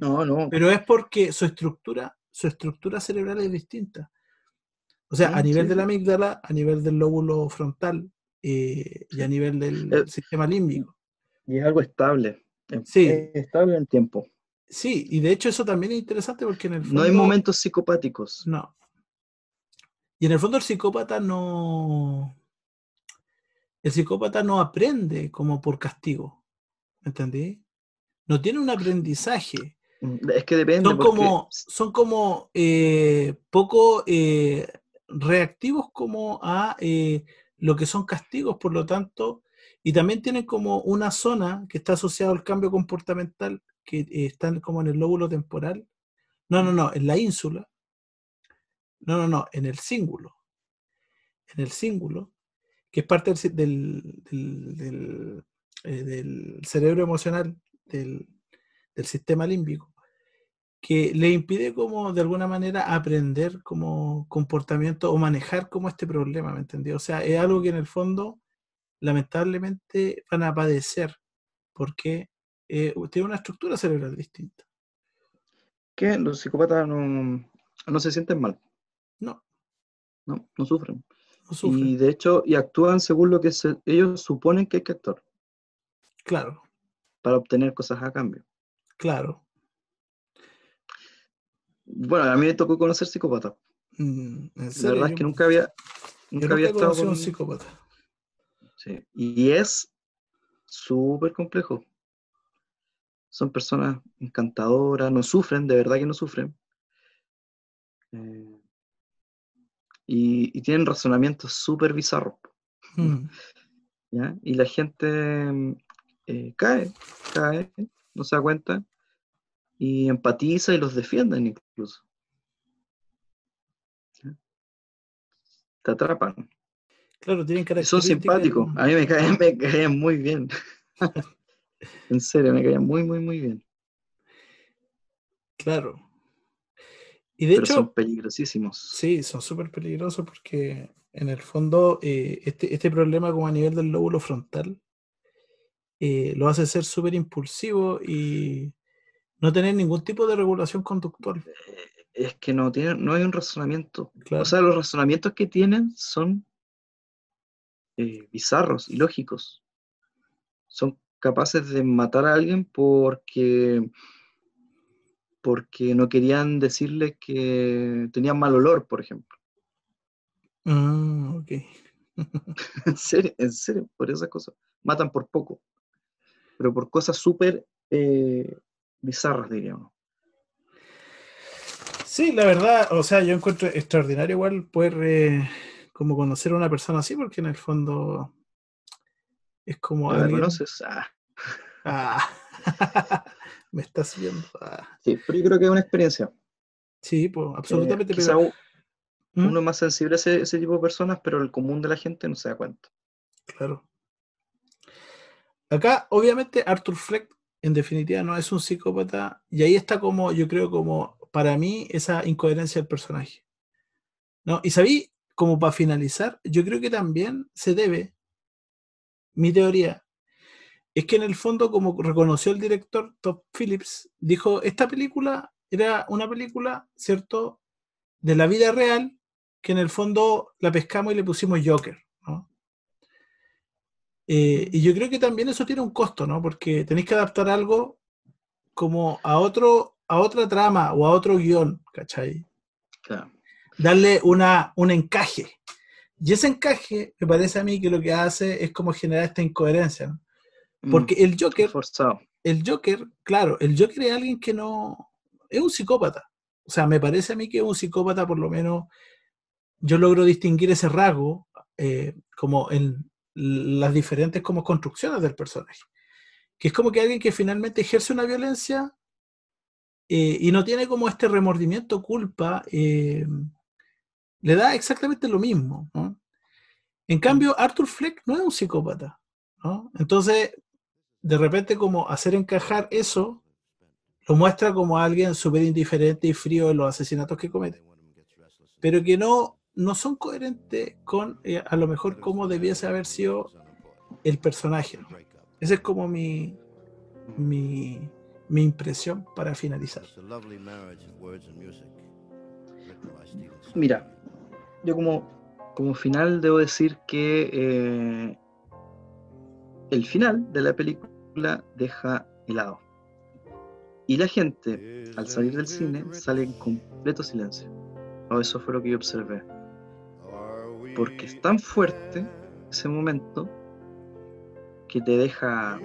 No, no. Pero es porque su estructura, su estructura cerebral es distinta. O sea, a nivel de la amígdala, a nivel del lóbulo frontal, eh, y a nivel del eh, sistema límbico. Y es algo estable. Sí. estable en tiempo. Sí, y de hecho eso también es interesante porque en el fondo... No hay momentos psicopáticos. No. Y en el fondo el psicópata no... El psicópata no aprende como por castigo. ¿Entendí? No tiene un aprendizaje. Mm, es que depende. Son como, son como eh, poco reactivos como a lo que son castigos, por lo tanto, y también tienen como una zona que está asociada al cambio comportamental, que eh, están como en el lóbulo temporal. No, no, no, en la ínsula. No, no, no, en el cíngulo. En el cíngulo, que es parte del, del, del, cerebro emocional del, del sistema límbico que le impide como de alguna manera aprender como comportamiento o manejar como este problema, ¿me entendió? O sea, es algo que en el fondo lamentablemente van a padecer porque eh, tiene una estructura cerebral distinta. ¿Qué? Los psicópatas no, no se sienten mal. No. No, no sufren. Y de hecho, y actúan según lo que ellos suponen que hay que actuar. Claro. Para obtener cosas a cambio. Claro. Bueno, a mí me tocó conocer psicópata. Mm, La verdad es que nunca había, nunca había estado con un psicópata. Sí. Y es súper complejo. Son personas encantadoras, no sufren, de verdad que no sufren. Eh, y, tienen razonamientos súper bizarros. Mm. Y la gente eh, cae, cae, no se da cuenta, y empatiza y los defienden incluso. Te atrapan. Claro, tienen Son simpáticos. A mí me caen, me caen muy bien. en serio, me caían muy, muy, muy bien. Claro. Y de hecho. Son peligrosísimos. Sí, son súper peligrosos porque en el fondo eh, este, este, problema como a nivel del lóbulo frontal eh, lo hace ser súper impulsivo y no tener ningún tipo de regulación conductual. Eh, es que no, tiene, no hay un razonamiento. O sea, los razonamientos que tienen son eh, bizarros, ilógicos. Son capaces de matar a alguien porque, porque no querían decirle que tenían mal olor, por ejemplo. Ah, ok. en serio, en serio, por esas cosas. Matan por poco. Pero por cosas súper eh, bizarras, diríamos. Sí, la verdad, o sea, yo encuentro extraordinario igual poder eh, como conocer a una persona así, porque en el fondo es como... ¿La conoces? Ah. ah. me estás viendo. Ah. Sí, pero yo creo que es una experiencia. Sí, pues, absolutamente. Eh, uno más sensible a ese, ese, tipo de personas, pero el común de la gente no se da cuenta. Claro. Acá, obviamente, Arthur Fleck en definitiva no es un psicópata y ahí está como, yo creo, como para mí esa incoherencia del personaje. ¿no? Y sabí, como para finalizar, yo creo que también se debe, mi teoría, es que en el fondo, como reconoció el director Top Phillips, dijo, esta película era una película, ¿cierto?, de la vida real, que en el fondo la pescamos y le pusimos Joker. Eh, y yo creo que también eso tiene un costo, ¿no? Porque tenéis que adaptar algo como a otro, a otra trama o a otro guion, ¿cachai? Claro. Darle una, un encaje. Y ese encaje me parece a mí que lo que hace es como generar esta incoherencia, ¿no? Mm, Porque el Joker, forzado. el Joker, claro, el Joker es alguien que no, es un psicópata. O sea, me parece a mí que es un psicópata, por lo menos, yo logro distinguir ese rasgo eh, como en, las diferentes como construcciones del personaje. Que es como que alguien que finalmente ejerce una violencia eh, y no tiene como este remordimiento, culpa, eh, le da exactamente lo mismo. En cambio, Arthur Fleck no es un psicópata. Entonces, de repente como hacer encajar eso, lo muestra como alguien súper indiferente y frío en los asesinatos que comete. Pero que no no son coherentes con eh, a lo mejor cómo debiese haber sido el personaje. Esa es como mi, mi, mi impresión para finalizar. Mira, yo como, como final debo decir que eh, el final de la película deja helado. Y la gente, al salir del cine, sale en completo silencio. O eso fue lo que yo observé porque es tan fuerte ese momento que te deja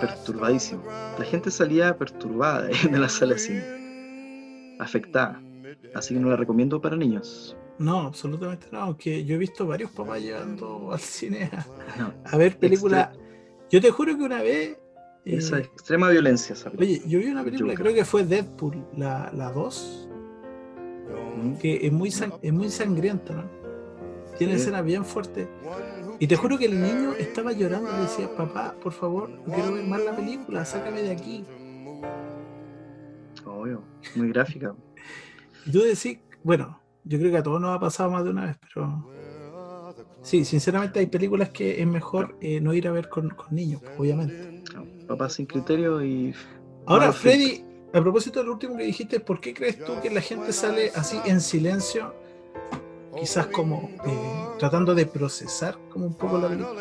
perturbadísimo. La gente salía perturbada de la sala de cine, afectada. Así que no la recomiendo para niños. No, absolutamente no. Aunque yo he visto varios papás llevando al cine a, ver películas. Yo te juro que una vez Esa Eh, extrema violencia, ¿sabes? Oye, yo vi una película, creo que fue Deadpool, la, la 2, Mm. que es muy, es muy sangrienta, ¿no? Tiene escenas bien fuertes. Y te juro que el niño estaba llorando y decía, papá, por favor, no quiero ver más la película, sácame de aquí. Obvio, muy gráfica. Y tú decís, bueno, yo creo que a todos nos ha pasado más de una vez, pero sí, sinceramente hay películas que es mejor eh, no ir a ver con, con niños, obviamente. No, Papá sin criterio y. Ahora, Freddy, a propósito de lo último que dijiste, ¿por qué crees tú que la gente sale así en silencio? Quizás como eh, tratando de procesar como un poco la película.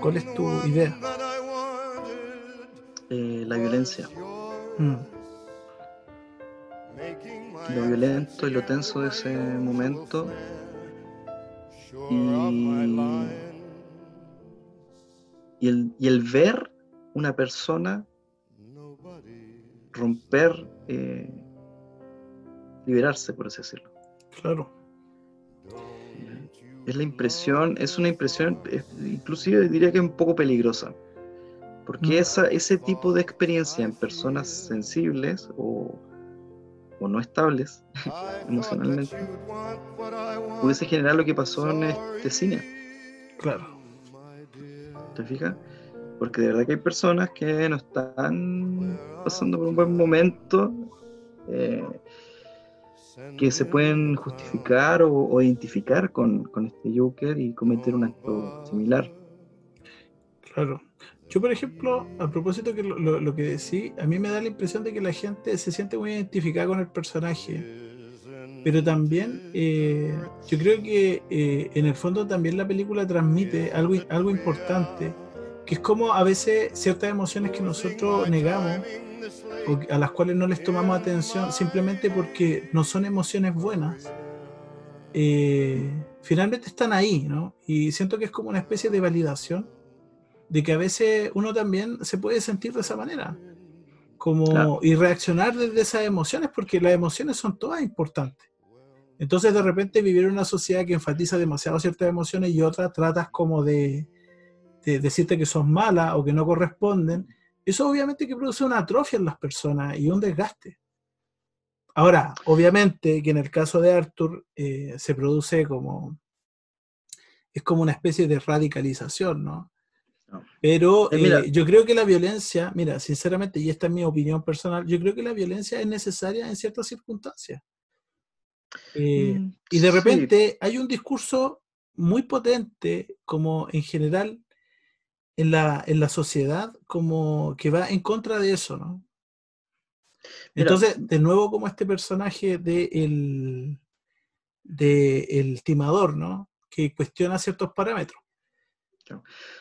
¿Cuál es tu idea? eh, la violencia. Mm, Lo violento y lo tenso de ese momento. Y, y, el, y el ver una persona romper, eh, liberarse, por así decirlo. claro. Es la impresión, es una impresión, es- inclusive diría que un poco peligrosa, porque Mm. esa, ese tipo de experiencia en personas sensibles o, o no estables emocionalmente pudiese generar lo que pasó en este cine, Claro. ¿te fijas? Porque de verdad que hay personas que no están pasando por un buen momento, eh, que se pueden justificar o, identificar con, este Joker y cometer un acto similar. Claro. Yo, por ejemplo, a propósito que lo que decís, a mí me da la impresión de que la gente se siente muy identificada con el personaje, pero también eh, yo creo que eh, en el fondo también la película transmite algo, algo importante, que es como a veces ciertas emociones que nosotros negamos o a las cuales no les tomamos atención simplemente porque no son emociones buenas, eh, finalmente están ahí, ¿no? Y siento que es como una especie de validación de que a veces uno también se puede sentir de esa manera, como Claro. y reaccionar desde esas emociones, porque las emociones son todas importantes. Entonces de repente vivir en una sociedad que enfatiza demasiado ciertas emociones y otras tratas como de, de decirte que son malas o que no corresponden, eso obviamente que produce una atrofia en las personas y un desgaste. Ahora, obviamente que en el caso de Arthur eh, se produce como, es como una especie de radicalización, ¿no? No. Pero Eh, mira. eh, yo creo que la violencia, mira, sinceramente, y esta es mi opinión personal, yo creo que la violencia es necesaria en ciertas circunstancias. Eh, Mm, y de sí, repente hay un discurso muy potente, como en general en la, en la sociedad, como que va en contra de eso, ¿no? Mira, Entonces, de nuevo, como este personaje de el, de el timador, ¿no? Que cuestiona ciertos parámetros.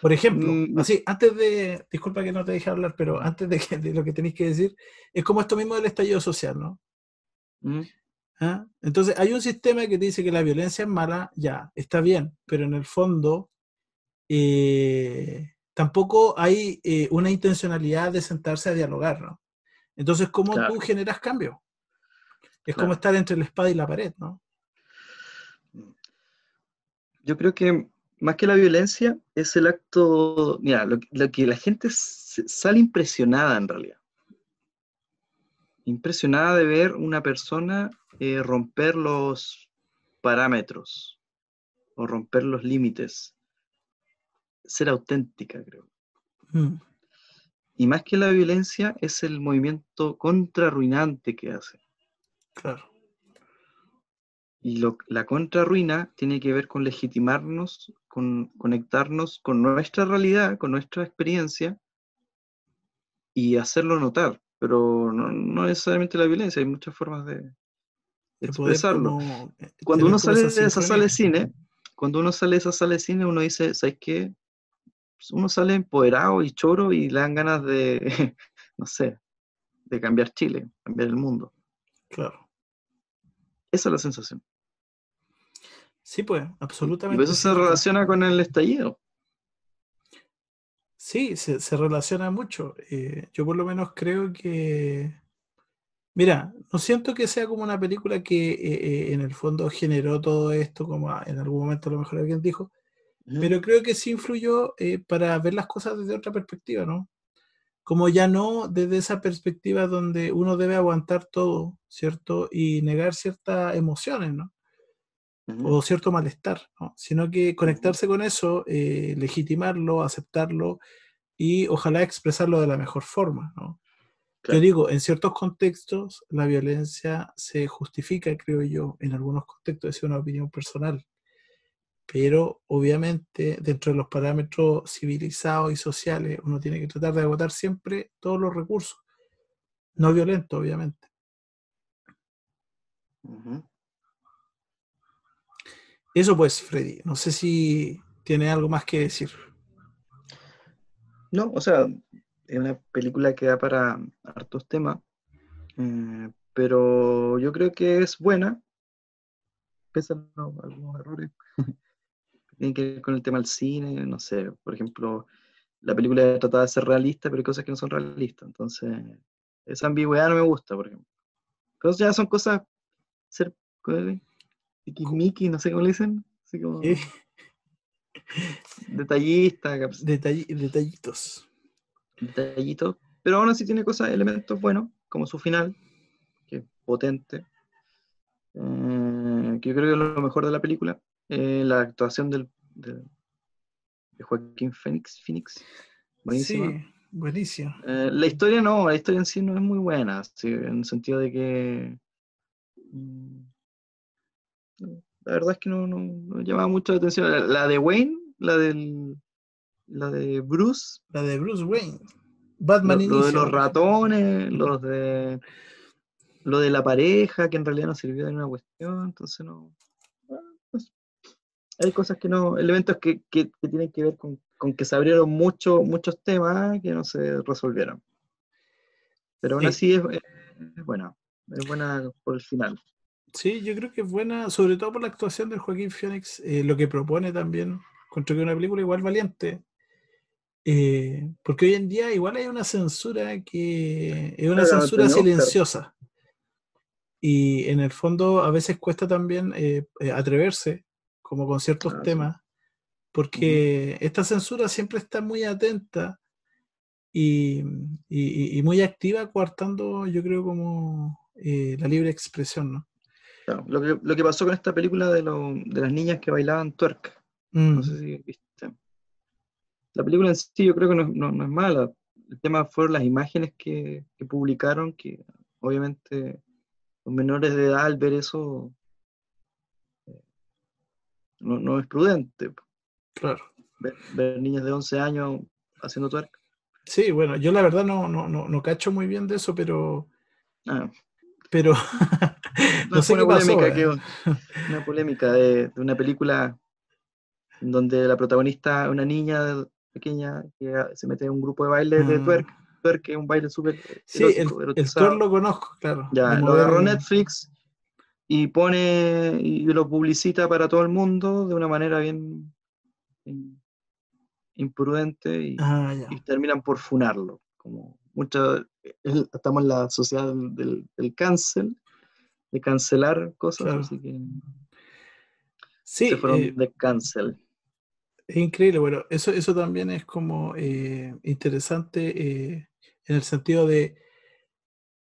Por ejemplo, Mm, así, antes de, disculpa que no te dejé hablar, pero antes de, que- de lo que tenéis que decir, es como esto mismo del estallido social, ¿no? mm, ¿Ah? Entonces, hay un sistema que te dice que la violencia es mala, ya, está bien, pero en el fondo eh, tampoco hay eh, una intencionalidad de sentarse a dialogar, ¿no? Entonces, ¿cómo Claro. tú generas cambio? Es Claro. como estar entre la espada y la pared, ¿no? Yo creo que más que la violencia es el acto, mira, lo, que- lo que la gente sale impresionada en realidad. Impresionada de ver una persona eh, romper los parámetros o romper los límites. Ser auténtica, creo. Mm, Y más que la violencia es el movimiento contrarruinante que hace. claro, Y lo- la contrarruina tiene que ver con legitimarnos, con conectarnos con nuestra realidad, con nuestra experiencia y hacerlo notar. Pero no, no necesariamente la violencia, hay muchas formas de, expresarlo. como, eh, Cuando uno sale de esa sala de cine, cuando uno sale de esa sala de cine, uno dice, ¿sabes qué? Pues Uno sale empoderado y choro y le dan ganas de, no sé, de cambiar Chile, cambiar el mundo. Claro. Esa es la sensación. Sí, pues, Y absolutamente. por eso se relaciona con el estallido. Sí, se, se relaciona mucho. Eh, yo por lo menos creo que... Mira, no siento que sea como una película que eh, eh, en el fondo generó todo esto, como en algún momento a lo mejor alguien dijo, pero creo que sí influyó eh, para ver las cosas desde otra perspectiva, ¿no? como ya no desde esa perspectiva donde uno debe aguantar todo, ¿cierto? Y negar ciertas emociones, ¿no? O cierto malestar, ¿no? Sino que conectarse con eso, eh, legitimarlo, aceptarlo y ojalá expresarlo de la mejor forma, ¿no? Yo digo, en ciertos contextos la violencia se justifica, creo yo, en algunos contextos, es una opinión personal, pero obviamente dentro de los parámetros civilizados y sociales uno tiene que tratar de agotar siempre todos los recursos, no violentos, obviamente. Eso pues, Freddy, no sé si tiene algo más que decir. No, o sea, es una película que da para hartos temas, eh, pero yo creo que es buena, pese a algunos errores. Tiene que ver con el tema del cine, no sé, por ejemplo, la película trata de ser realista, pero hay cosas que no son realistas, entonces esa ambigüedad no me gusta, por ejemplo. Pero ya son cosas, ser Mickey, no sé cómo le dicen, así como... Detallista, detallitos. Detallito, pero aún así tiene cosas, elementos buenos, como su final, que es potente, eh, que yo creo que es lo mejor de la película, eh, la actuación del, de, Joaquín Phoenix, Phoenix buenísima. Sí, buenísimo. Eh, la historia no, la historia en sí no es muy buena, en el sentido de que mm, la verdad es que no, no, llama mucho la atención. La de Wayne, la del la de Bruce. La de Bruce Wayne. Batman lo, lo de los ratones, los de. Lo de la pareja, que en realidad no sirvió de una cuestión, entonces no. Hay cosas que no. Elementos que, que, tienen que ver con, con, que se abrieron mucho, muchos temas que no se resolvieron. Pero aún así es, es buena. Es buena por el final. Sí, yo creo que es buena, sobre todo por la actuación de Joaquín Phoenix, eh, lo que propone también. Encuentro que una película igual valiente, eh, porque hoy en día igual hay una censura que es una censura silenciosa. Y en el fondo a veces cuesta también eh, atreverse, como con ciertos ah, temas, porque esta censura siempre está muy atenta y, muy activa, coartando, yo creo, como la libre expresión, ¿no? lo, que, lo, que, pasó con esta película de, de las niñas que bailaban twerk. No mm. sé si viste la película en sí yo creo que no, es mala. El tema fueron las imágenes que, publicaron, que obviamente los menores de edad al ver eso eh, no, es prudente. Claro. Ver, niñas de 11 años haciendo twerk. Sí, bueno, yo la verdad no, no, no, cacho muy bien de eso, pero... Ah. Pero... no, sé una, polémica, eh. una polémica de, de, una película donde la protagonista una niña pequeña que se mete en un grupo de baile de mm. twerk, twerk que es un baile súper Sí, el, el twerk lo conozco, claro. Ya, lo agarró Netflix y pone y lo publicita para todo el mundo de una manera bien, imprudente y, ah, y, terminan por funarlo. Como mucho, estamos en la sociedad del, del cancel, de cancelar cosas, así que sí, se fueron eh, de cancel. Es increíble, bueno, eso, eso también es como eh, interesante eh, en el sentido de,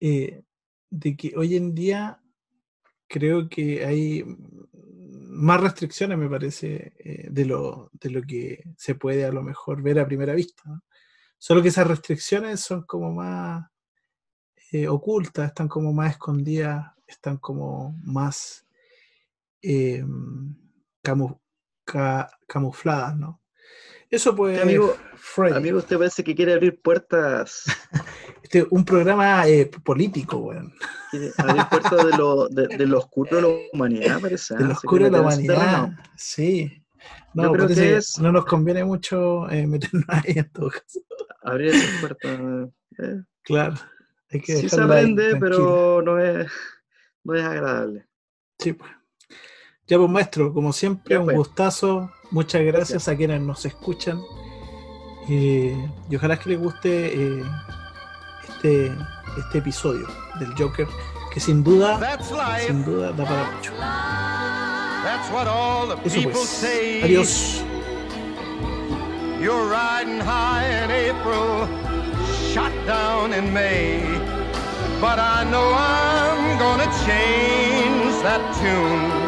de que hoy en día creo que hay más restricciones, me parece, de, lo, de lo que se puede a lo mejor ver a primera vista. Solo que esas restricciones son como más ocultas, están como más escondidas, están como más camufladas camufladas, ¿no? Eso pues, amigo, amigo, usted parece que quiere abrir puertas. Este, un programa eh, político, weón. Abrir puertas de lo, de, lo oscuro de la humanidad, parece. De lo ¿ah? oscuro de la humanidad, sí. No, creo que es... no nos conviene mucho eh, meternos ahí en todo caso. Abrir esas puertas. Eh. Claro. Hay que sí se aprende, pero no es, no es agradable. Sí, pues. Ya pues maestro, como siempre, un pues. gustazo. Muchas gracias, a quienes nos escuchan. y ojalá que les guste eh, este, este episodio del Joker, que sin duda, sin duda da para mucho. Eso pues. Adiós. You're riding high in April, shot down in May. But I know I'm gonna change that tune.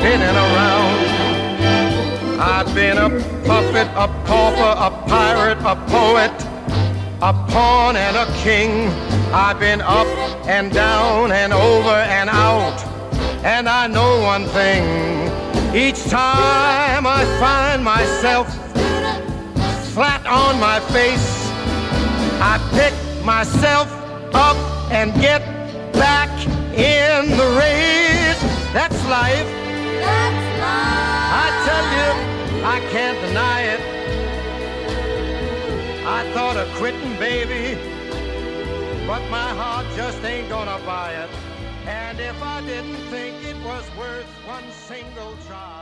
spinning around. I've been a puppet, a pauper, a pirate, a poet, a pawn and a king. I've been up and down and over and out. And I know one thing. Each time I find myself flat on my face, I pick myself up and get back in the race. That's life. I can't deny it. I thought of quitting, baby, but my heart just ain't gonna buy it. And if I didn't think it was worth one single try.